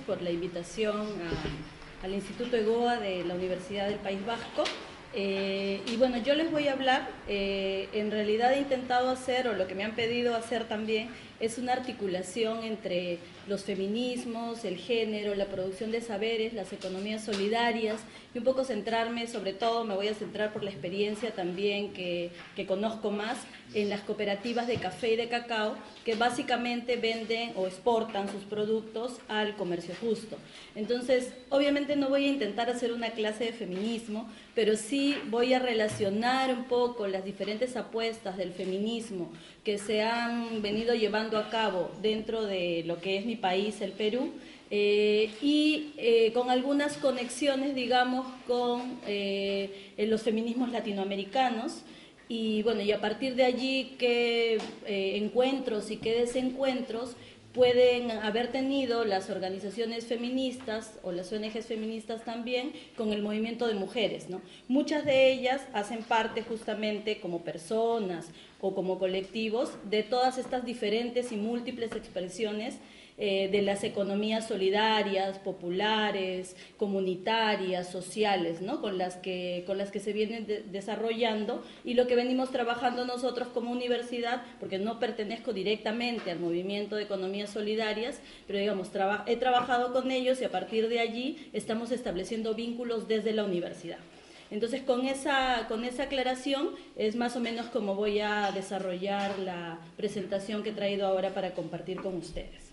por la invitación al Instituto EGOA de la Universidad del País Vasco. Eh, y bueno, yo les voy a hablar, eh, en realidad he intentado hacer, o lo que me han pedido hacer también, es una articulación entre los feminismos, el género, la producción de saberes, las economías solidarias y un poco centrarme, sobre todo me voy a centrar por la experiencia también que, que conozco más en las cooperativas de café y de cacao que básicamente venden o exportan sus productos al comercio justo. Entonces, obviamente no voy a intentar hacer una clase de feminismo, pero sí voy a relacionar un poco las diferentes apuestas del feminismo que se han venido llevando a cabo dentro de lo que es mi país, el Perú, eh, y eh, con algunas conexiones, digamos, con eh, los feminismos latinoamericanos. Y bueno, y a partir de allí, qué encuentros y qué desencuentros pueden haber tenido las organizaciones feministas o las ONGs feministas también con el movimiento de mujeres. ¿no? Muchas de ellas hacen parte justamente como personas o como colectivos de todas estas diferentes y múltiples expresiones eh, de las economías solidarias, populares, comunitarias, sociales, ¿no? con, las que, con las que se vienen desarrollando y lo que venimos trabajando nosotros como universidad, porque no pertenezco directamente al movimiento de economías solidarias, pero digamos, he trabajado con ellos y a partir de allí estamos estableciendo vínculos desde la universidad. Entonces, con esa, con esa aclaración es más o menos como voy a desarrollar la presentación que he traído ahora para compartir con ustedes.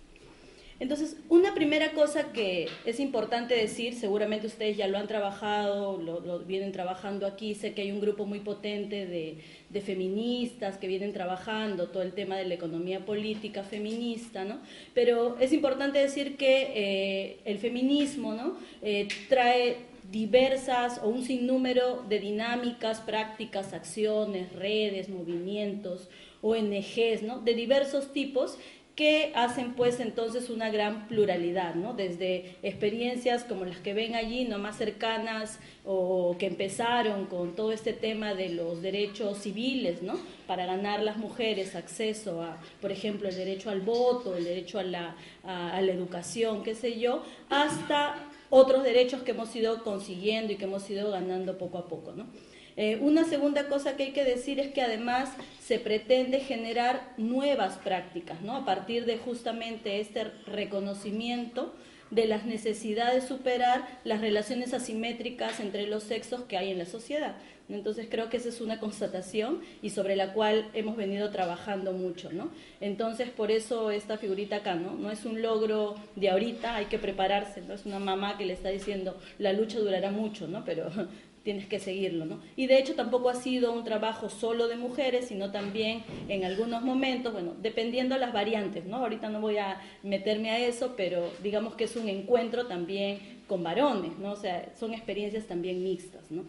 Entonces, una primera cosa que es importante decir, seguramente ustedes ya lo han trabajado, lo, vienen trabajando aquí, sé que hay un grupo muy potente de, feministas que vienen trabajando todo el tema de la economía política feminista, ¿no? Pero es importante decir que eh, el feminismo, ¿no? Eh, trae diversas o un sinnúmero de dinámicas, prácticas, acciones, redes, movimientos, ONGs, ¿no? de diversos tipos que hacen pues entonces una gran pluralidad, ¿no? Desde experiencias como las que ven allí, no más cercanas o que empezaron con todo este tema de los derechos civiles, ¿no? Para ganar las mujeres acceso a, por ejemplo, el derecho al voto, el derecho a la, a la educación, qué sé yo, hasta otros derechos que hemos ido consiguiendo y que hemos ido ganando poco a poco, ¿no? Eh, una segunda cosa que hay que decir es que además se pretende generar nuevas prácticas, ¿no? A partir de justamente este reconocimiento de las necesidades de superar las relaciones asimétricas entre los sexos que hay en la sociedad. Entonces creo que esa es una constatación y sobre la cual hemos venido trabajando mucho, ¿no? Entonces por eso esta figurita acá, ¿no? No es un logro de ahorita, hay que prepararse, no es una mamá que le está diciendo la lucha durará mucho, ¿no? Pero tienes que seguirlo, ¿no? Y de hecho tampoco ha sido un trabajo solo de mujeres, sino también en algunos momentos, bueno, dependiendo de las variantes, ¿no? Ahorita no voy a meterme a eso, pero digamos que es un encuentro también con varones, ¿no? O sea, son experiencias también mixtas, ¿no?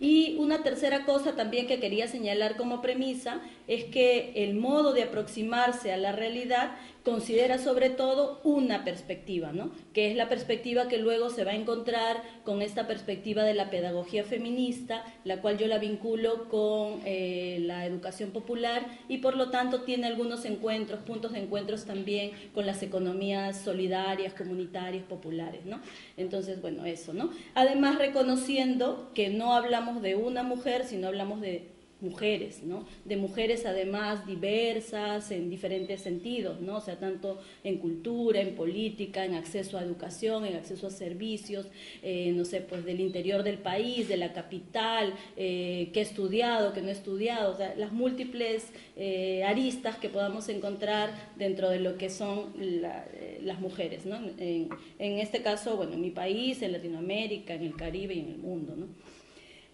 Y una tercera cosa también que quería señalar como premisa es que el modo de aproximarse a la realidad considera sobre todo una perspectiva, ¿no? que es la perspectiva que luego se va a encontrar con esta perspectiva de la pedagogía feminista, la cual yo la vinculo con eh, la educación popular y por lo tanto tiene algunos encuentros, puntos de encuentros también con las economías solidarias, comunitarias, populares. ¿no? Entonces, bueno, eso. ¿no? Además, reconociendo que no hablamos de una mujer, sino hablamos de mujeres, ¿no? De mujeres además diversas en diferentes sentidos, ¿no? O sea, tanto en cultura, en política, en acceso a educación, en acceso a servicios, eh, no sé, pues del interior del país, de la capital, eh, que he estudiado, que no he estudiado, o sea, las múltiples eh, aristas que podamos encontrar dentro de lo que son las mujeres, ¿no? En, en este caso, bueno, en mi país, en Latinoamérica, en el Caribe y en el mundo, ¿no?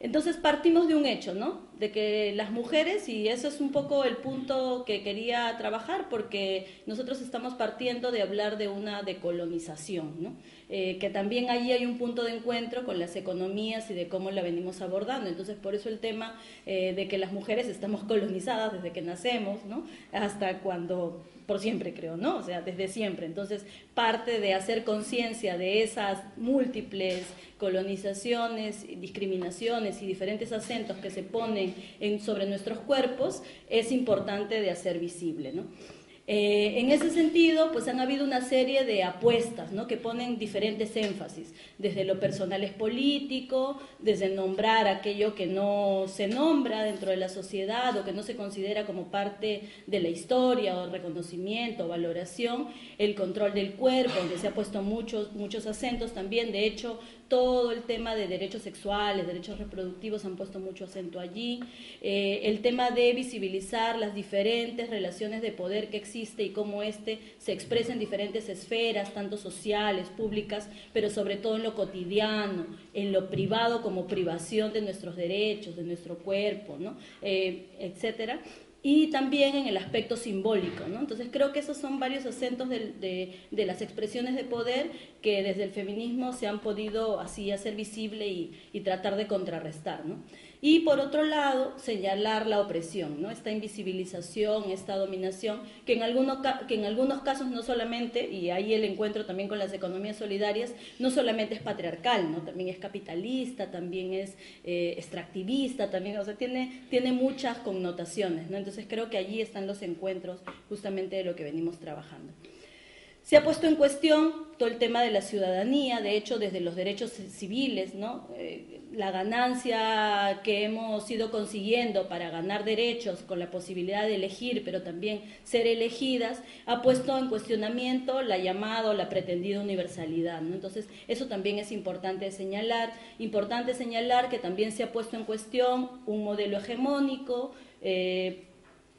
Entonces partimos de un hecho, ¿no? De que las mujeres, y eso es un poco el punto que quería trabajar, porque nosotros estamos partiendo de hablar de una decolonización, ¿no? Eh, que también allí hay un punto de encuentro con las economías y de cómo la venimos abordando. Entonces, por eso el tema eh, de que las mujeres estamos colonizadas desde que nacemos, ¿no? Hasta cuando, por siempre creo, ¿no? O sea, desde siempre. Entonces, parte de hacer conciencia de esas múltiples colonizaciones, discriminaciones y diferentes acentos que se ponen en, sobre nuestros cuerpos es importante de hacer visible, ¿no? Eh, en ese sentido, pues han habido una serie de apuestas ¿no? que ponen diferentes énfasis, desde lo personal es político, desde nombrar aquello que no se nombra dentro de la sociedad o que no se considera como parte de la historia o reconocimiento o valoración, el control del cuerpo, donde se ha puesto muchos, muchos acentos también, de hecho, todo el tema de derechos sexuales, derechos reproductivos han puesto mucho acento allí, eh, el tema de visibilizar las diferentes relaciones de poder que existe y cómo éste se expresa en diferentes esferas, tanto sociales, públicas, pero sobre todo en lo cotidiano, en lo privado como privación de nuestros derechos, de nuestro cuerpo, ¿no? Eh, etcétera y también en el aspecto simbólico. ¿no? Entonces creo que esos son varios acentos de, de, las expresiones de poder que desde el feminismo se han podido así hacer visible y, y tratar de contrarrestar. ¿no? Y por otro lado, señalar la opresión, ¿no? esta invisibilización, esta dominación, que en, algunos, que en algunos casos no solamente, y ahí el encuentro también con las economías solidarias, no solamente es patriarcal, ¿no? también es capitalista, también es eh, extractivista, también, o sea, tiene, tiene muchas connotaciones. ¿no? Entonces creo que allí están los encuentros justamente de lo que venimos trabajando. Se ha puesto en cuestión todo el tema de la ciudadanía, de hecho, desde los derechos civiles, ¿no? Eh, la ganancia que hemos ido consiguiendo para ganar derechos con la posibilidad de elegir, pero también ser elegidas, ha puesto en cuestionamiento la llamada o la pretendida universalidad. ¿no? Entonces, eso también es importante señalar. Importante señalar que también se ha puesto en cuestión un modelo hegemónico. Eh,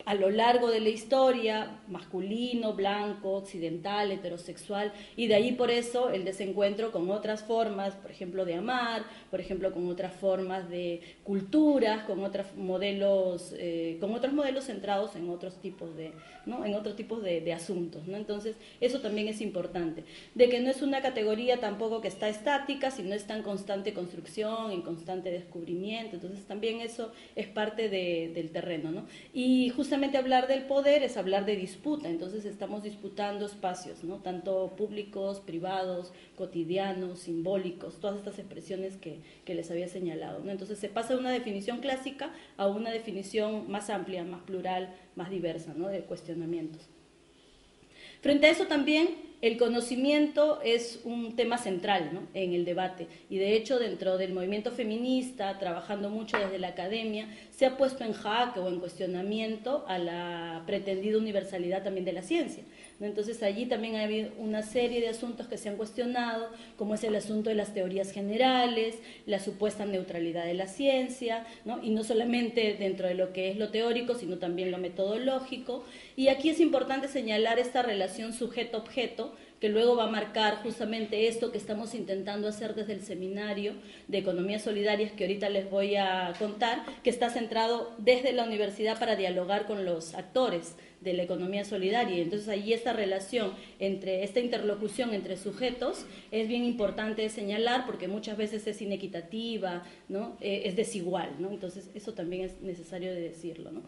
a lo largo de la historia, masculino, blanco, occidental, heterosexual, y de ahí por eso el desencuentro con otras formas, por ejemplo, de amar, por ejemplo, con otras formas de culturas, con otros modelos, eh, con otros modelos centrados en otros tipos de, ¿no? en otros tipos de, asuntos. ¿no? Entonces, eso también es importante. De que no es una categoría tampoco que está estática, sino está en constante construcción, en constante descubrimiento. Entonces, también eso es parte de, del terreno. ¿no? Y justamente hablar del poder es hablar de disputa. Entonces, estamos disputando espacios, ¿no? tanto públicos, privados, cotidianos, simbólicos, todas estas expresiones que, que les había señalado. ¿no? Entonces, se pasa de una definición clásica a una definición más amplia, más plural, más diversa, ¿no? de cuestionamientos. Frente a eso también el conocimiento es un tema central en el debate y de hecho dentro del movimiento feminista, trabajando mucho desde la academia, se ha puesto en jaque o en cuestionamiento a la pretendida universalidad también de la ciencia. Entonces allí también ha habido una serie de asuntos que se han cuestionado, como es el asunto de las teorías generales, la supuesta neutralidad de la ciencia, y no solamente dentro de lo que es lo teórico, sino también lo metodológico. Y aquí es importante señalar esta relación sujeto-objeto, que luego va a marcar justamente esto que estamos intentando hacer desde el seminario de Economías Solidarias que ahorita les voy a contar, que está centrado desde la universidad para dialogar con los actores de la economía solidaria. Entonces ahí esta relación entre esta interlocución entre sujetos es bien importante señalar porque muchas veces es inequitativa, ¿no? Eh, es desigual, ¿no? Entonces eso también es necesario de decirlo, ¿no?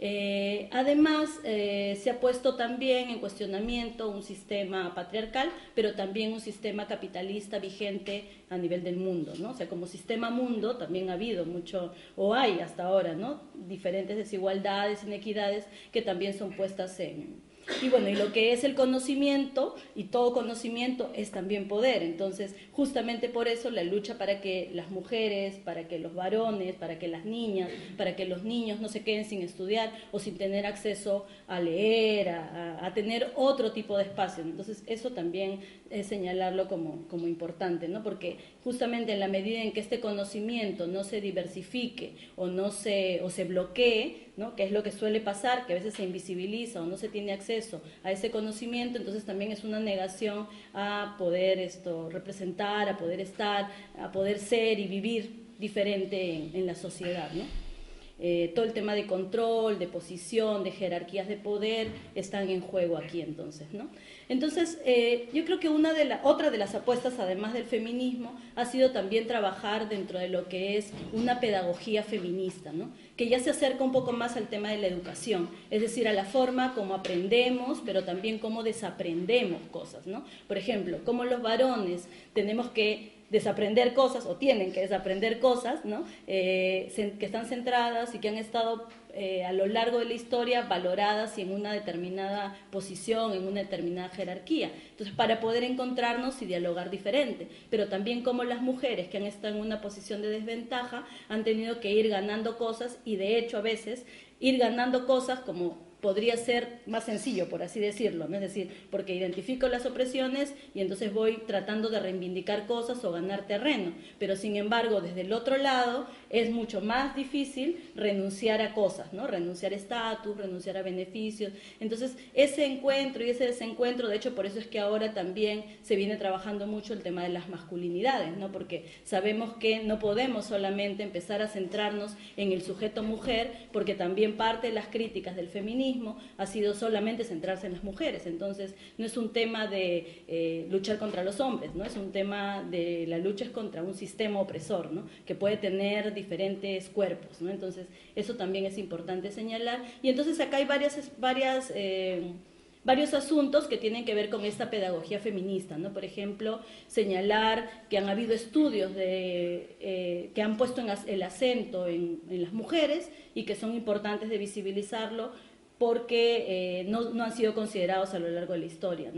Eh, además, eh, se ha puesto también en cuestionamiento un sistema patriarcal, pero también un sistema capitalista vigente a nivel del mundo, ¿no? O sea, como sistema mundo también ha habido mucho, o hay hasta ahora, ¿no? Diferentes desigualdades, inequidades que también son puestas en, y bueno, y lo que es el conocimiento, y todo conocimiento es también poder. Entonces, justamente por eso la lucha para que las mujeres, para que los varones, para que las niñas, para que los niños no se queden sin estudiar o sin tener acceso a leer, a, tener otro tipo de espacio. Entonces, eso también es señalarlo como, como importante, ¿no? Porque justamente en la medida en que este conocimiento no se diversifique o no se, o se bloquee, ¿no? que es lo que suele pasar, que a veces se invisibiliza o no se tiene acceso a ese conocimiento, entonces también es una negación a poder esto representar, a poder estar, a poder ser y vivir diferente en, la sociedad. Eh, todo el tema de control, de posición, de jerarquías de poder están en juego aquí entonces, ¿no? Entonces, eh, yo creo que una de la, otra de las apuestas, además del feminismo, ha sido también trabajar dentro de lo que es una pedagogía feminista. Que ya se acerca un poco más al tema de la educación, es decir, a la forma como aprendemos, pero también cómo desaprendemos cosas, ¿no? Por ejemplo, cómo los varones tenemos que desaprender cosas o tienen que desaprender cosas ¿no? Eh, que están centradas y que han estado eh, a lo largo de la historia valoradas y en una determinada posición, en una determinada jerarquía. Entonces, para poder encontrarnos y dialogar diferente, pero también como las mujeres que han estado en una posición de desventaja han tenido que ir ganando cosas y de hecho a veces ir ganando cosas como podría ser más sencillo, por así decirlo, ¿no? es decir, porque identifico las opresiones y entonces voy tratando de reivindicar cosas o ganar terreno, pero sin embargo, desde el otro lado es mucho más difícil renunciar a cosas, ¿no? renunciar a estatus, renunciar a beneficios. Entonces, ese encuentro y ese desencuentro, de hecho, por eso es que ahora también se viene trabajando mucho el tema de las masculinidades, ¿no? porque sabemos que no podemos solamente empezar a centrarnos en el sujeto mujer, porque también parte de las críticas del feminismo, ha sido solamente centrarse en las mujeres. Entonces, no es un tema de eh, luchar contra los hombres, ¿no? Es un tema de la lucha contra un sistema opresor, ¿no? Que puede tener diferentes cuerpos. Entonces, eso también es importante señalar. Y entonces acá hay varias... varias eh, varios asuntos que tienen que ver con esta pedagogía feminista, ¿no? Por ejemplo, señalar que han habido estudios de, eh, que han puesto el acento en, en, las mujeres y que son importantes de visibilizarlo porque eh, no, han sido considerados a lo largo de la historia.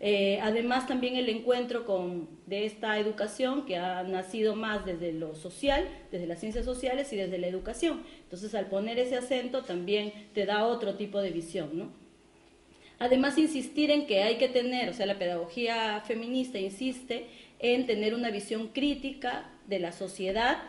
Eh, además, también el encuentro con, de esta educación que ha nacido más desde lo social, desde las ciencias sociales y desde la educación. Entonces, al poner ese acento, también te da otro tipo de visión. Además, insistir en que hay que tener, o sea, la pedagogía feminista insiste en tener una visión crítica de la sociedad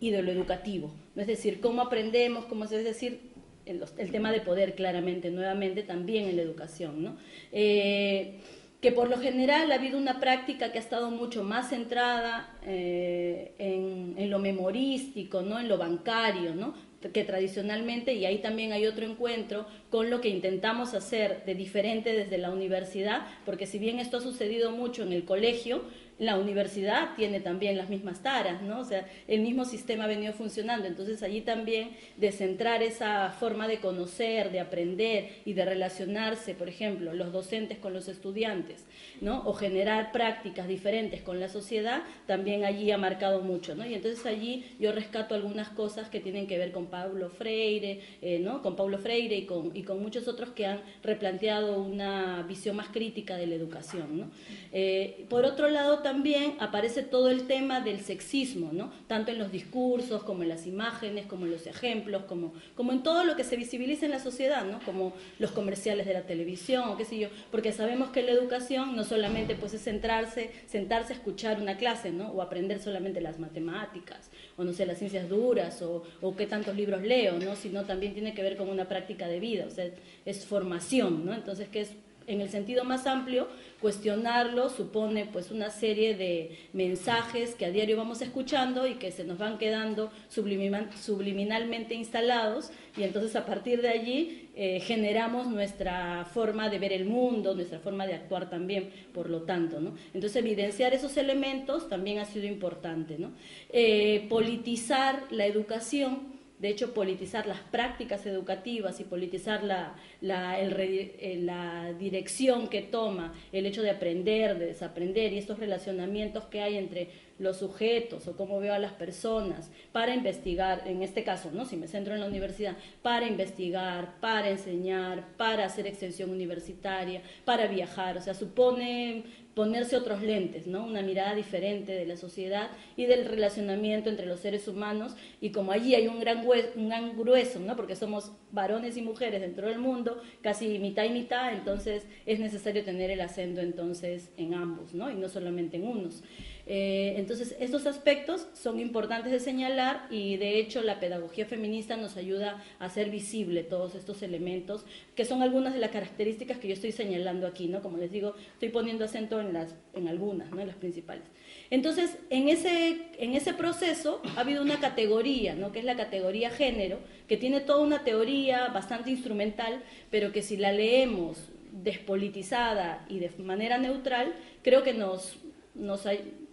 y de lo educativo. Es decir, cómo aprendemos, cómo es decir, el, tema de poder claramente, nuevamente también en la educación, ¿no? Eh, que por lo general ha habido una práctica que ha estado mucho más centrada eh, en, lo memorístico, ¿no? en lo bancario, ¿no? que tradicionalmente, y ahí también hay otro encuentro con lo que intentamos hacer de diferente desde la universidad, porque si bien esto ha sucedido mucho en el colegio, la universidad tiene también las mismas taras, ¿no? O sea, el mismo sistema ha venido funcionando. Entonces, allí también de centrar esa forma de conocer, de aprender y de relacionarse, por ejemplo, los docentes con los estudiantes, ¿no? O generar prácticas diferentes con la sociedad, también allí ha marcado mucho, ¿no? Y entonces allí yo rescato algunas cosas que tienen que ver con Pablo Freire, eh, ¿no? Con Pablo Freire y con, y con muchos otros que han replanteado una visión más crítica de la educación, ¿no? Eh, por otro lado, también aparece todo el tema del sexismo, ¿no? Tanto en los discursos, como en las imágenes, como en los ejemplos, como, como en todo lo que se visibiliza en la sociedad, ¿no? Como los comerciales de la televisión, qué sé yo, porque sabemos que la educación no solamente pues, es centrarse, sentarse a escuchar una clase, ¿no? O aprender solamente las matemáticas, o no sé, las ciencias duras, o, o qué tantos libros leo, ¿no? Sino también tiene que ver con una práctica de vida, o sea, es formación, ¿no? Entonces, ¿qué es en el sentido más amplio, cuestionarlo supone pues una serie de mensajes que a diario vamos escuchando y que se nos van quedando subliminalmente instalados y entonces a partir de allí eh, generamos nuestra forma de ver el mundo, nuestra forma de actuar también, por lo tanto. ¿no? Entonces evidenciar esos elementos también ha sido importante. ¿no? Eh, politizar la educación de hecho, politizar las prácticas educativas y politizar la, la, eh, la, dirección que toma el hecho de aprender, de desaprender y estos relacionamientos que hay entre los sujetos o cómo veo a las personas para investigar, en este caso, ¿no? si me centro en la universidad, para investigar, para enseñar, para hacer extensión universitaria, para viajar, o sea, supone ponerse otros lentes, ¿no? Una mirada diferente de la sociedad y del relacionamiento entre los seres humanos y como allí hay un gran, un gran grueso, ¿no? Porque somos varones y mujeres dentro del mundo, casi mitad y mitad, entonces es necesario tener el acento entonces en ambos, ¿no? Y no solamente en unos. Eh, entonces, estos aspectos son importantes de señalar y de hecho la pedagogía feminista nos ayuda a hacer visible todos estos elementos, que son algunas de las características que yo estoy señalando aquí, ¿no? Como les digo, estoy poniendo acento en, las, en algunas, ¿no? En las principales. Entonces, en ese, en ese proceso ha habido una categoría, ¿no? que es la categoría género, que tiene toda una teoría bastante instrumental, pero que si la leemos despolitizada y de manera neutral, creo que nos, nos,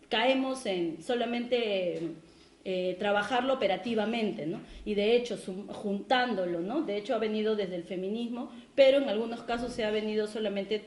caemos en solamente eh, trabajarlo operativamente, ¿no? Y de hecho, juntándolo, ¿no? De hecho, ha venido desde el feminismo, pero en algunos casos se ha venido solamente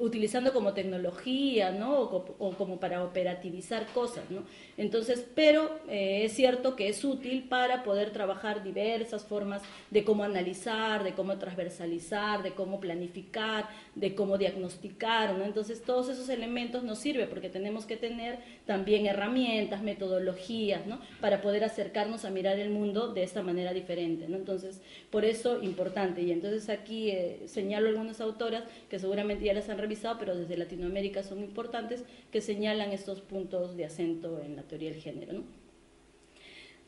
utilizando como tecnología, ¿no? O, como para operativizar cosas, ¿no? Entonces, pero eh, es cierto que es útil para poder trabajar diversas formas de cómo analizar, de cómo transversalizar, de cómo planificar, de cómo diagnosticar, ¿no? Entonces, todos esos elementos nos sirven porque tenemos que tener también herramientas, metodologías. Para poder acercarnos a mirar el mundo de esta manera diferente, ¿no? Entonces, por eso, importante. Y entonces aquí eh, señalo algunas autoras que seguramente ya las han pero desde Latinoamérica son importantes, que señalan estos puntos de acento en la teoría del género.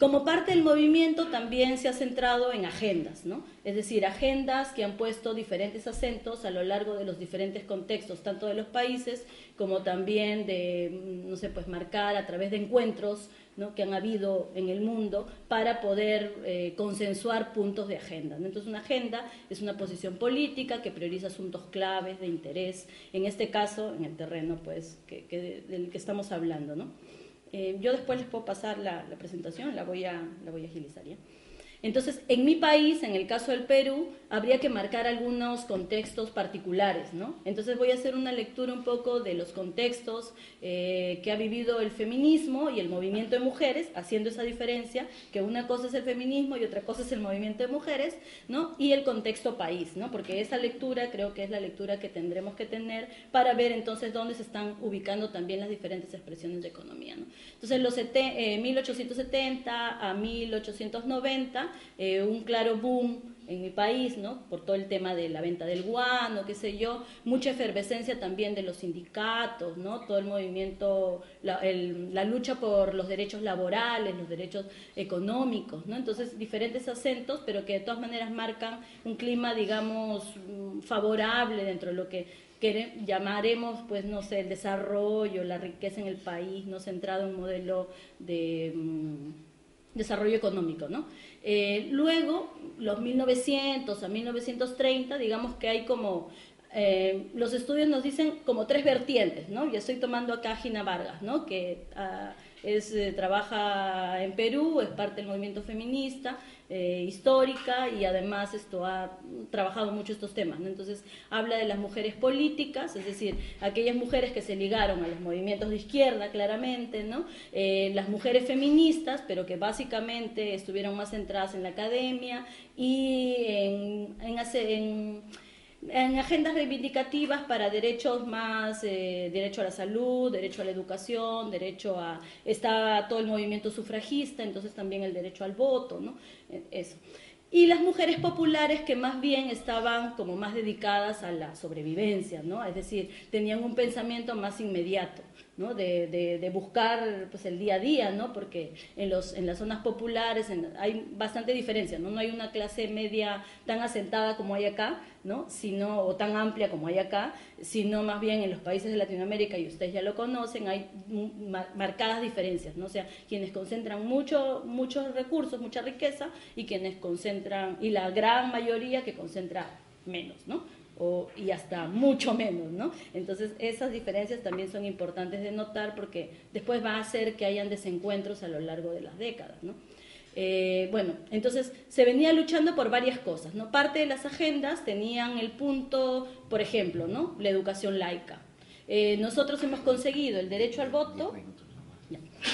Como parte del movimiento también se ha centrado en agendas, ¿no? es decir, agendas que han puesto diferentes acentos a lo largo de los diferentes contextos, tanto de los países como también de, no sé, pues marcar a través de encuentros que han habido en el mundo para poder eh, consensuar puntos de agenda. Entonces, una agenda es una posición política que prioriza asuntos claves de interés, en este caso, en el terreno pues, del que estamos hablando. ¿no? Eh, yo después les puedo pasar la, presentación, la voy a, la voy a agilizar. ¿ya? Entonces, en mi país, en el caso del Perú, habría que marcar algunos contextos particulares, ¿no? Entonces voy a hacer una lectura un poco de los contextos eh, que ha vivido el feminismo y el movimiento de mujeres, haciendo esa diferencia, que una cosa es el feminismo y otra cosa es el movimiento de mujeres, ¿no? Y el contexto país, ¿no? Porque esa lectura creo que es la lectura que tendremos que tener para ver entonces dónde se están ubicando también las diferentes expresiones de economía, ¿no? Entonces, los 1870 eh, a 1890, eh, un claro boom en mi país, ¿no? Por todo el tema de la venta del guano, qué sé yo, mucha efervescencia también de los sindicatos, ¿no? Todo el movimiento, la, lucha por los derechos laborales, los derechos económicos, ¿no? Entonces, diferentes acentos, pero que de todas maneras marcan un clima, digamos, favorable dentro de lo que llamaremos, pues, no sé, el desarrollo, la riqueza en el país, no centrado en un modelo de mm, desarrollo económico, ¿no? Eh, luego, los 1900 a 1930, digamos que hay como, eh, los estudios nos dicen como tres vertientes, ¿no? Y estoy tomando acá a Gina Vargas, ¿no? Que ah, es, eh, trabaja en Perú, es parte del movimiento feminista, eh, histórica y además esto ha trabajado mucho estos temas. ¿no? Entonces habla de las mujeres políticas, es decir, aquellas mujeres que se ligaron a los movimientos de izquierda claramente, ¿no? Eh, las mujeres feministas, pero que básicamente estuvieron más centradas en la academia y en, en, en en agendas reivindicativas para derechos más, eh, derecho a la salud, derecho a la educación, derecho a, está todo el movimiento sufragista, entonces también el derecho al voto, ¿no? Eh, eso. Y las mujeres populares que más bien estaban como más dedicadas a la sobrevivencia, ¿no? Es decir, tenían un pensamiento más inmediato. ¿No? de, buscar pues, el día a día, ¿no? porque en, los, en las zonas populares hay bastante diferencia, ¿no? no hay una clase media tan asentada como hay acá, ¿no? sino, o tan amplia como hay acá, sino más bien en los países de Latinoamérica, y ustedes ya lo conocen, hay marcadas diferencias, ¿no? o sea, quienes concentran mucho, muchos recursos, mucha riqueza, y quienes concentran, y la gran mayoría que concentra menos, ¿no? Y hasta mucho menos, ¿no? Entonces esas diferencias también son importantes de notar porque después va a hacer que hayan desencuentros a lo largo de las décadas, ¿no? Eh, bueno, entonces se venía luchando por varias cosas, ¿no? Parte de las agendas tenían el punto, por ejemplo, ¿no? La educación laica. Eh, nosotros hemos conseguido el derecho al voto,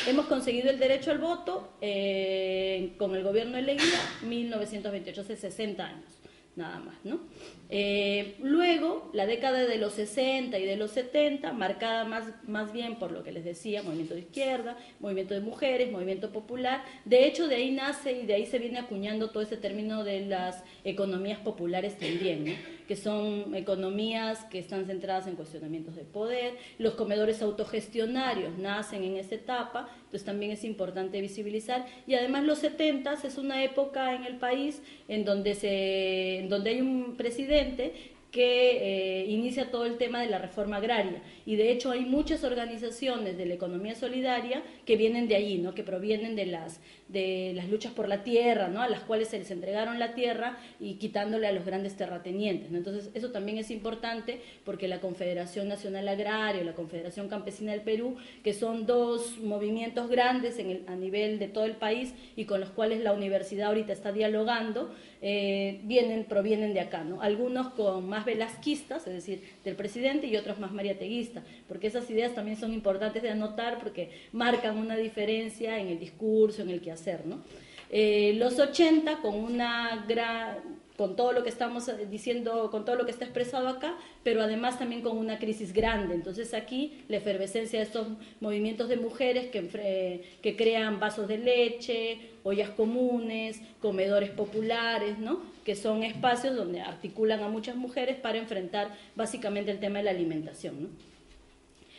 hemos conseguido el derecho al voto eh, con el gobierno de Leguía 1928, hace 60 años nada más, ¿no? Eh, luego, la década de los 60 y de los 70, marcada más, más bien por lo que les decía, movimiento de izquierda, movimiento de mujeres, movimiento popular. De hecho, de ahí nace y de ahí se viene acuñando todo ese término de las economías populares también, ¿no? Que son economías que están centradas en cuestionamientos de poder. Los comedores autogestionarios nacen en esa etapa, entonces también es importante visibilizar. Y además los 70 es una época en el país en donde, se, en donde hay un presidente que eh, inicia todo el tema de la reforma agraria. Y de hecho hay muchas organizaciones de la economía solidaria que vienen de allí, ¿no? que provienen de las, de las luchas por la tierra, ¿no? a las cuales se les entregaron la tierra y quitándole a los grandes terratenientes. Entonces, eso también es importante porque la Confederación Nacional Agraria, la Confederación Campesina del Perú, que son dos movimientos grandes a nivel de todo el país y con los cuales la universidad ahorita está dialogando, eh, vienen, provienen de acá, ¿no? Algunos con más velasquistas, es decir, del presidente, y otros más mariateguistas, porque esas ideas también son importantes de anotar porque marcan una diferencia en el discurso, en el quehacer, ¿no? Eh, los 80, con una gran con todo lo que estamos diciendo, con todo lo que está expresado acá, pero además también con una crisis grande. Entonces aquí la efervescencia de estos movimientos de mujeres que, crean vasos de leche, ollas comunes, comedores populares, ¿no? que son espacios donde articulan a muchas mujeres para enfrentar básicamente el tema de la alimentación.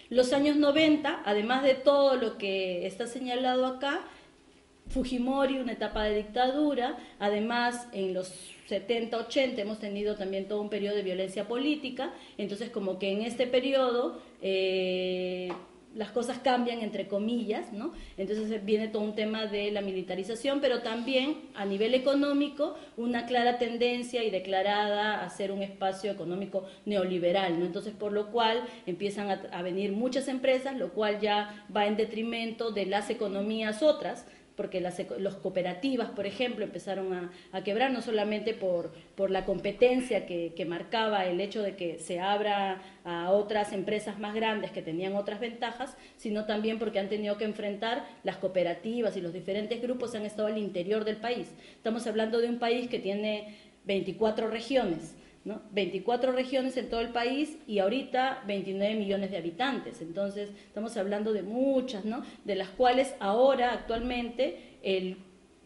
Los años 90, además de todo lo que está señalado acá, Fujimori, una etapa de dictadura, además en los 70, 80 hemos tenido también todo un periodo de violencia política, entonces como que en este periodo eh, las cosas cambian entre comillas, ¿no? Entonces viene todo un tema de la militarización, pero también a nivel económico una clara tendencia y declarada a ser un espacio económico neoliberal. Entonces por lo cual empiezan a venir muchas empresas, lo cual ya va en detrimento de las economías otras, porque las los cooperativas, por ejemplo, empezaron a, quebrar, no solamente por, por la competencia que, que, marcaba el hecho de que se abra a otras empresas más grandes que tenían otras ventajas, sino también porque han tenido que enfrentar las cooperativas y los diferentes grupos han estado al interior del país. Estamos hablando de un país que tiene 24 regiones 24 regiones en todo el país y ahorita 29 millones de habitantes. Entonces, estamos hablando de muchas, ¿no? De las cuales ahora, actualmente, el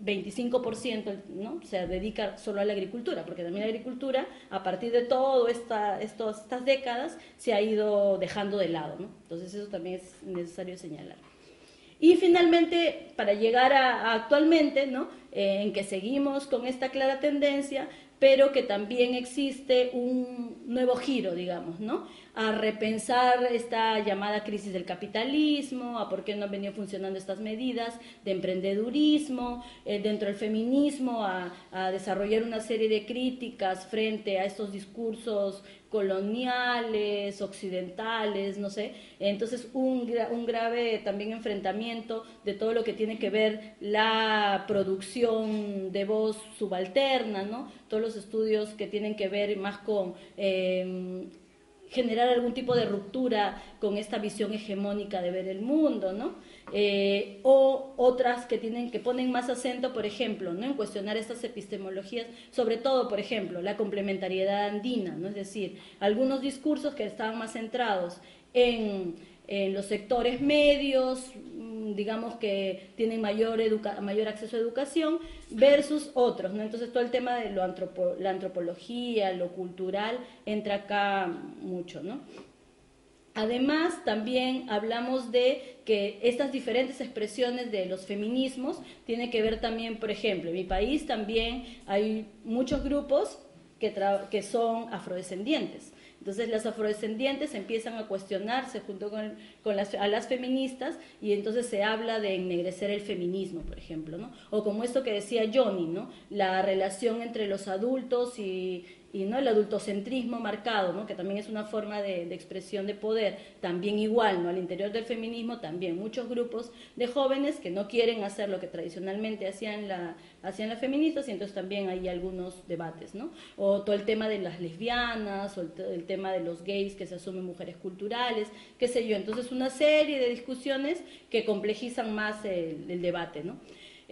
25% ¿no? se dedica solo a la agricultura, porque también la agricultura, a partir de todas esta, estas décadas, se ha ido dejando de lado. ¿no? Entonces, eso también es necesario señalar. Y finalmente, para llegar a, actualmente, ¿no? Eh, en que seguimos con esta clara tendencia, pero que también existe un nuevo giro, digamos, ¿no? A repensar esta llamada crisis del capitalismo, a por qué no han venido funcionando estas medidas de emprendedurismo, eh, dentro del feminismo, a, desarrollar una serie de críticas frente a estos discursos coloniales, occidentales, no sé. Entonces, un, grave también enfrentamiento de todo lo que tiene que ver la producción de voz subalterna, ¿no? Todos los estudios que tienen que ver más con eh, generar algún tipo de ruptura con esta visión hegemónica de ver el mundo, ¿no? Eh, o otras que tienen que ponen más acento, por ejemplo, ¿no? en cuestionar estas epistemologías, sobre todo, por ejemplo, la complementariedad andina, ¿no? es decir, algunos discursos que estaban más centrados en, en los sectores medios, digamos que tienen mayor, mayor acceso a educación, versus otros, ¿no? Entonces todo el tema de lo la antropología, lo cultural, entra acá mucho, ¿no? Además, también hablamos de que estas diferentes expresiones de los feminismos tienen que ver también, por ejemplo, en mi país también hay muchos grupos que, que son afrodescendientes. Entonces las afrodescendientes empiezan a cuestionarse junto con, las, a las feministas y entonces se habla de ennegrecer el feminismo, por ejemplo, ¿no? O como esto que decía Johnny, ¿no? La relación entre los adultos y, y no el adultocentrismo marcado, ¿no? que también es una forma de, expresión de poder, también igual, ¿no? al interior del feminismo también muchos grupos de jóvenes que no quieren hacer lo que tradicionalmente hacían, hacían las feministas y entonces también hay algunos debates, ¿no? o todo el tema de las lesbianas, o el, tema de los gays que se asumen mujeres culturales, qué sé yo, entonces una serie de discusiones que complejizan más el, el debate. ¿no?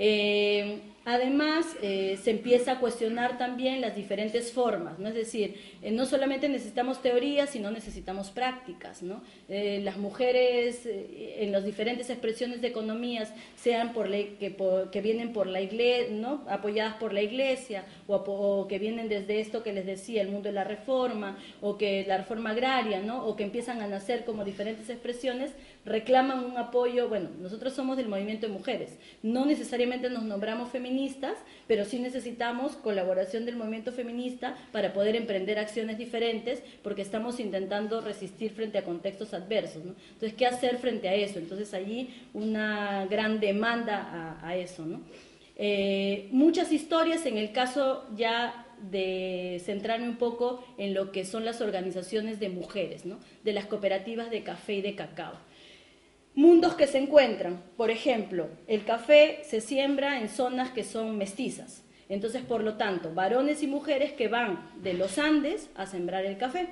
Eh, además, eh, se empieza a cuestionar también las diferentes formas, ¿no? Es decir, eh, no solamente necesitamos teorías, sino necesitamos prácticas, las mujeres en las diferentes expresiones de economías, sean por que, que, vienen por la iglesia, ¿no? Apoyadas por la iglesia, o, o, que vienen desde esto que les decía, el mundo de la reforma, o que la reforma agraria, ¿no? O que empiezan a nacer como diferentes expresiones, reclaman un apoyo, bueno, nosotros somos del movimiento de mujeres, no necesariamente nos nombramos feministas, pero sí necesitamos colaboración del movimiento feminista para poder emprender acciones diferentes, porque estamos intentando resistir frente a contextos adversos. Entonces, ¿qué hacer frente a eso? Entonces, allí una gran demanda a, eso. Eh, muchas historias, en el caso ya de centrarme un poco en lo que son las organizaciones de mujeres, de las cooperativas de café y de cacao mundos que se encuentran. Por ejemplo, el café se siembra en zonas que son mestizas. Entonces, por lo tanto, varones y mujeres que van de los Andes a sembrar el café,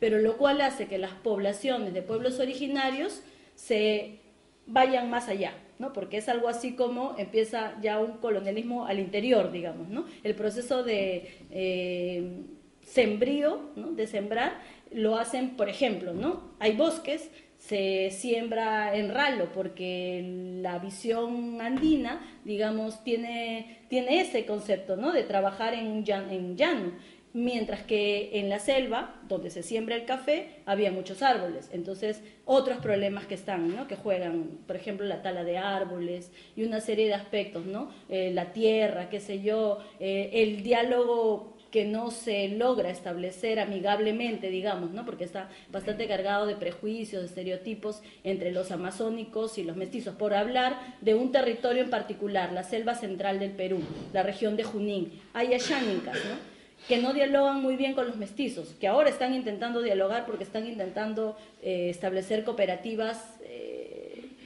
pero lo cual hace que las poblaciones de pueblos originarios se vayan más allá, ¿no? Porque es algo así como empieza ya un colonialismo al interior, digamos, ¿no? El proceso de eh, sembrío, ¿no? De sembrar, lo hacen, por ejemplo, ¿no? Hay bosques se siembra en ralo, porque la visión andina, digamos, tiene, tiene ese concepto, ¿no? De trabajar en, llano, mientras que en la selva, donde se siembra el café, había muchos árboles. Entonces, otros problemas que están, ¿no? Que juegan, por ejemplo, la tala de árboles y una serie de aspectos, ¿no? Eh, la tierra, qué sé yo, eh, el diálogo que no se logra establecer amigablemente, digamos, ¿no? porque está bastante cargado de prejuicios, de estereotipos entre los amazónicos y los mestizos, por hablar de un territorio en particular, la selva central del Perú, la región de Junín. Hay ayánicas, ¿no? que no dialogan muy bien con los mestizos, que ahora están intentando dialogar porque están intentando eh, establecer cooperativas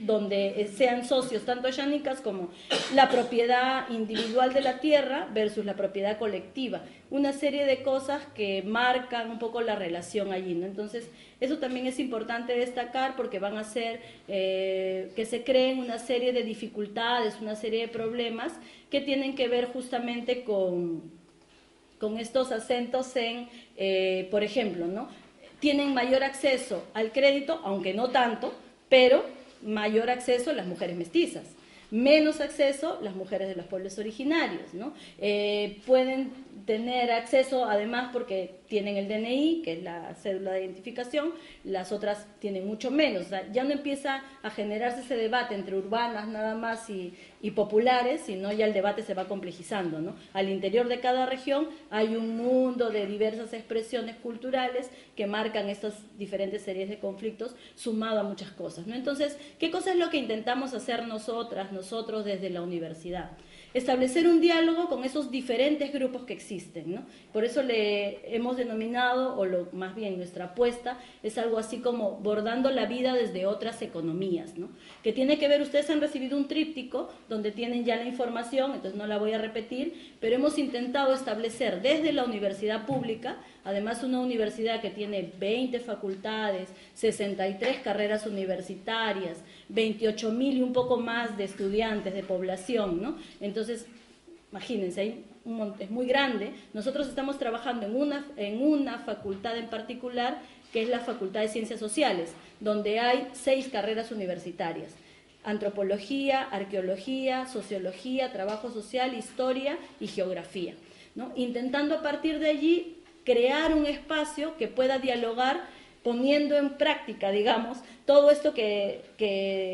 donde sean socios tanto yánicas como la propiedad individual de la tierra versus la propiedad colectiva. Una serie de cosas que marcan un poco la relación allí. Entonces, eso también es importante destacar porque van a hacer eh, que se creen una serie de dificultades, una serie de problemas que tienen que ver justamente con, con estos acentos en, eh, por ejemplo, ¿no? tienen mayor acceso al crédito, aunque no tanto, pero mayor acceso las mujeres mestizas, menos acceso las mujeres de los pueblos originarios, ¿no? Eh, pueden tener acceso además porque tienen el DNI, que es la cédula de identificación, las otras tienen mucho menos. ya no empieza a generarse ese debate entre urbanas nada más y, populares, sino ya el debate se va complejizando. Al interior de cada región hay un mundo de diversas expresiones culturales que marcan estas diferentes series de conflictos, sumado a muchas cosas. Entonces, ¿qué cosa es lo que intentamos hacer nosotras, nosotros desde la universidad? Establecer un diálogo con esos diferentes grupos que existen. ¿no? Por eso le hemos denominado, o lo, más bien nuestra apuesta, es algo así como bordando la vida desde otras economías, ¿no? que tiene que ver, ustedes han recibido un tríptico donde tienen ya la información, entonces no la voy a repetir, pero hemos intentado establecer desde la universidad pública, además una universidad que tiene 20 facultades, 63 carreras universitarias, 28 mil y un poco más de estudiantes, de población, ¿no? Entonces, imagínense, hay un, es muy grande. Nosotros estamos trabajando en una, en una facultad en particular, que es la Facultad de Ciencias Sociales, donde hay seis carreras universitarias. Antropología, arqueología, sociología, trabajo social, historia y geografía. ¿no? Intentando a partir de allí crear un espacio que pueda dialogar poniendo en práctica, digamos, todo esto que,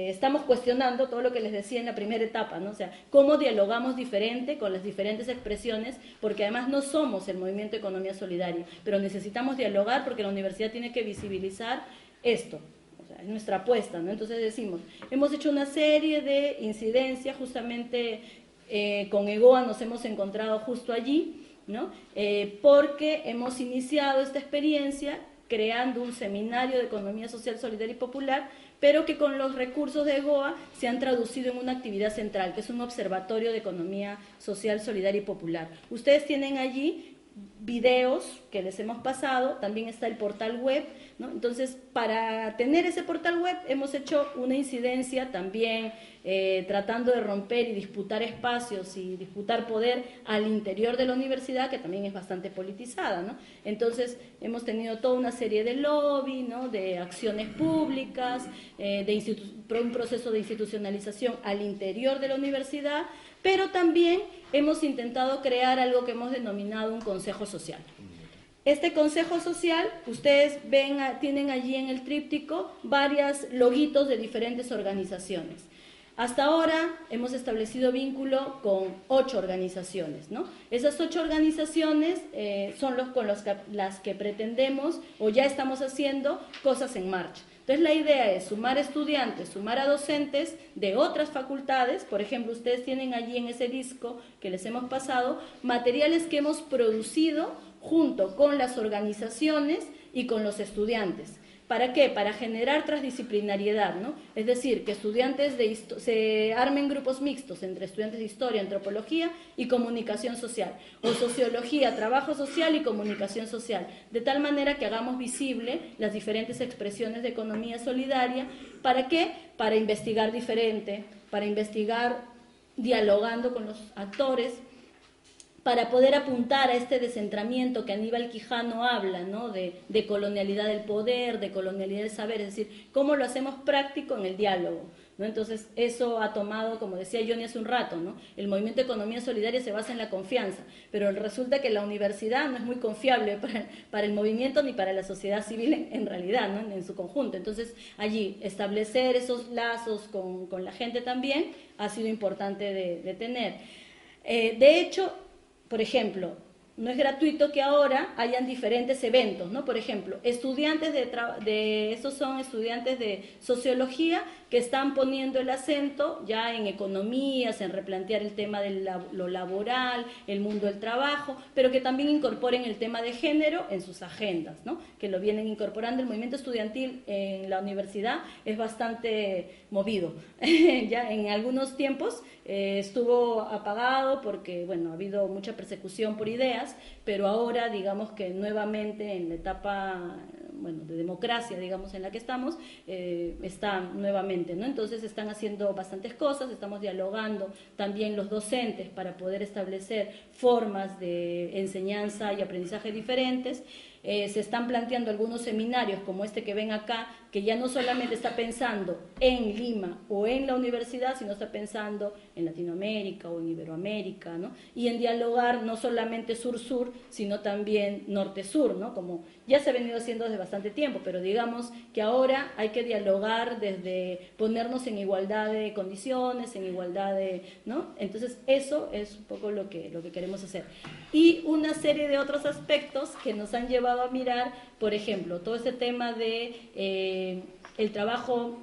estamos cuestionando, todo lo que les decía en la primera etapa, ¿no? O sea, cómo dialogamos diferente con las diferentes expresiones, porque además no somos el movimiento economía solidaria, pero necesitamos dialogar porque la universidad tiene que visibilizar esto, o sea, es nuestra apuesta, ¿no? Entonces decimos, hemos hecho una serie de incidencias, justamente eh, con EGOA nos hemos encontrado justo allí, ¿no? Eh, porque hemos iniciado esta experiencia creando un seminario de economía social, solidaria y popular, pero que con los recursos de GOA se han traducido en una actividad central, que es un observatorio de economía social, solidaria y popular. Ustedes tienen allí videos que les hemos pasado, también está el portal web, Entonces, para tener ese portal web hemos hecho una incidencia también eh, tratando de romper y disputar espacios y disputar poder al interior de la universidad, que también es bastante politizada, ¿no? Entonces, hemos tenido toda una serie de lobby. De acciones públicas, eh, de un proceso de institucionalización al interior de la universidad, pero también hemos intentado crear algo que hemos denominado un consejo social. Este consejo social, ustedes ven, tienen allí en el tríptico varias loguitos de diferentes organizaciones. Hasta ahora hemos establecido vínculo con ocho organizaciones. ¿no? Esas ocho organizaciones eh, son los con las que pretendemos o ya estamos haciendo cosas en marcha. Entonces la idea es sumar estudiantes, sumar a docentes de otras facultades. Por ejemplo, ustedes tienen allí en ese disco que les hemos pasado materiales que hemos producido junto con las organizaciones y con los estudiantes. ¿Para qué? Para generar transdisciplinariedad, ¿no? Es decir, que estudiantes de se armen grupos mixtos entre estudiantes de historia, antropología y comunicación social, o sociología, trabajo social y comunicación social, de tal manera que hagamos visible las diferentes expresiones de economía solidaria. ¿Para qué? Para investigar diferente, para investigar dialogando con los actores, para poder apuntar a este descentramiento que Aníbal Quijano habla, ¿no? de, colonialidad del poder, de colonialidad del saber, es decir, cómo lo hacemos práctico en el diálogo. ¿no? Entonces, eso ha tomado, como decía Johnny hace un rato, ¿no? el movimiento de economía solidaria se basa en la confianza, pero resulta que la universidad no es muy confiable para, el movimiento ni para la sociedad civil en, realidad, ¿no? en, su conjunto. Entonces, allí, establecer esos lazos con, la gente también ha sido importante de, tener. Eh, de hecho, por ejemplo, no es gratuito que ahora hayan diferentes eventos, ¿no? Por ejemplo, estudiantes de, de son estudiantes de sociología que están poniendo el acento ya en economías, en replantear el tema de lo laboral, el mundo del trabajo, pero que también incorporen el tema de género en sus agendas, ¿no? que lo vienen incorporando. El movimiento estudiantil en la universidad es bastante movido. ya en algunos tiempos eh, estuvo apagado porque bueno, ha habido mucha persecución por ideas, pero ahora digamos que nuevamente en la etapa bueno, de democracia, digamos, en la que estamos, eh, está nuevamente, ¿no? Entonces están haciendo bastantes cosas, estamos dialogando también los docentes para poder establecer formas de enseñanza y aprendizaje diferentes. Eh, se están planteando algunos seminarios como este que ven acá, que ya no solamente está pensando en Lima o en la universidad, sino está pensando en Latinoamérica o en Iberoamérica, ¿no? Y en dialogar no solamente sur-sur, sino también norte-sur, ¿no? Como ya se ha venido haciendo desde bastante tiempo, pero digamos que ahora hay que dialogar desde ponernos en igualdad de condiciones, en igualdad de, ¿no? Entonces eso es un poco lo que, lo que queremos hacer. Y una serie de otros aspectos que nos han llevado a mirar, por ejemplo, todo ese tema de eh, el trabajo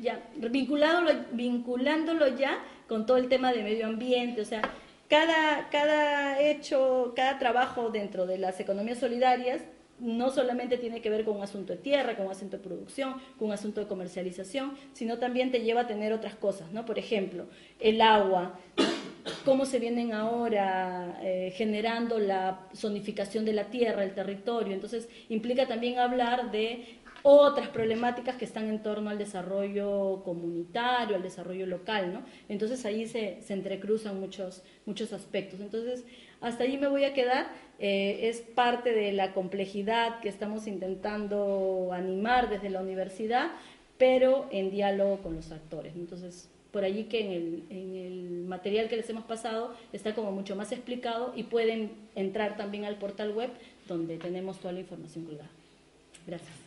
ya vinculado, vinculándolo ya con todo el tema de medio ambiente, o sea, cada, cada hecho, cada trabajo dentro de las economías solidarias no solamente tiene que ver con un asunto de tierra, con un asunto de producción, con un asunto de comercialización, sino también te lleva a tener otras cosas, ¿no? Por ejemplo, el agua, cómo se vienen ahora eh, generando la zonificación de la tierra, el territorio. Entonces, implica también hablar de otras problemáticas que están en torno al desarrollo comunitario, al desarrollo local, ¿no? Entonces ahí se, entrecruzan muchos, muchos aspectos. Entonces, hasta ahí me voy a quedar. Eh, es parte de la complejidad que estamos intentando animar desde la universidad, pero en diálogo con los actores. Entonces, por allí que en el, en el, material que les hemos pasado está como mucho más explicado y pueden entrar también al portal web donde tenemos toda la información colgada. Gracias.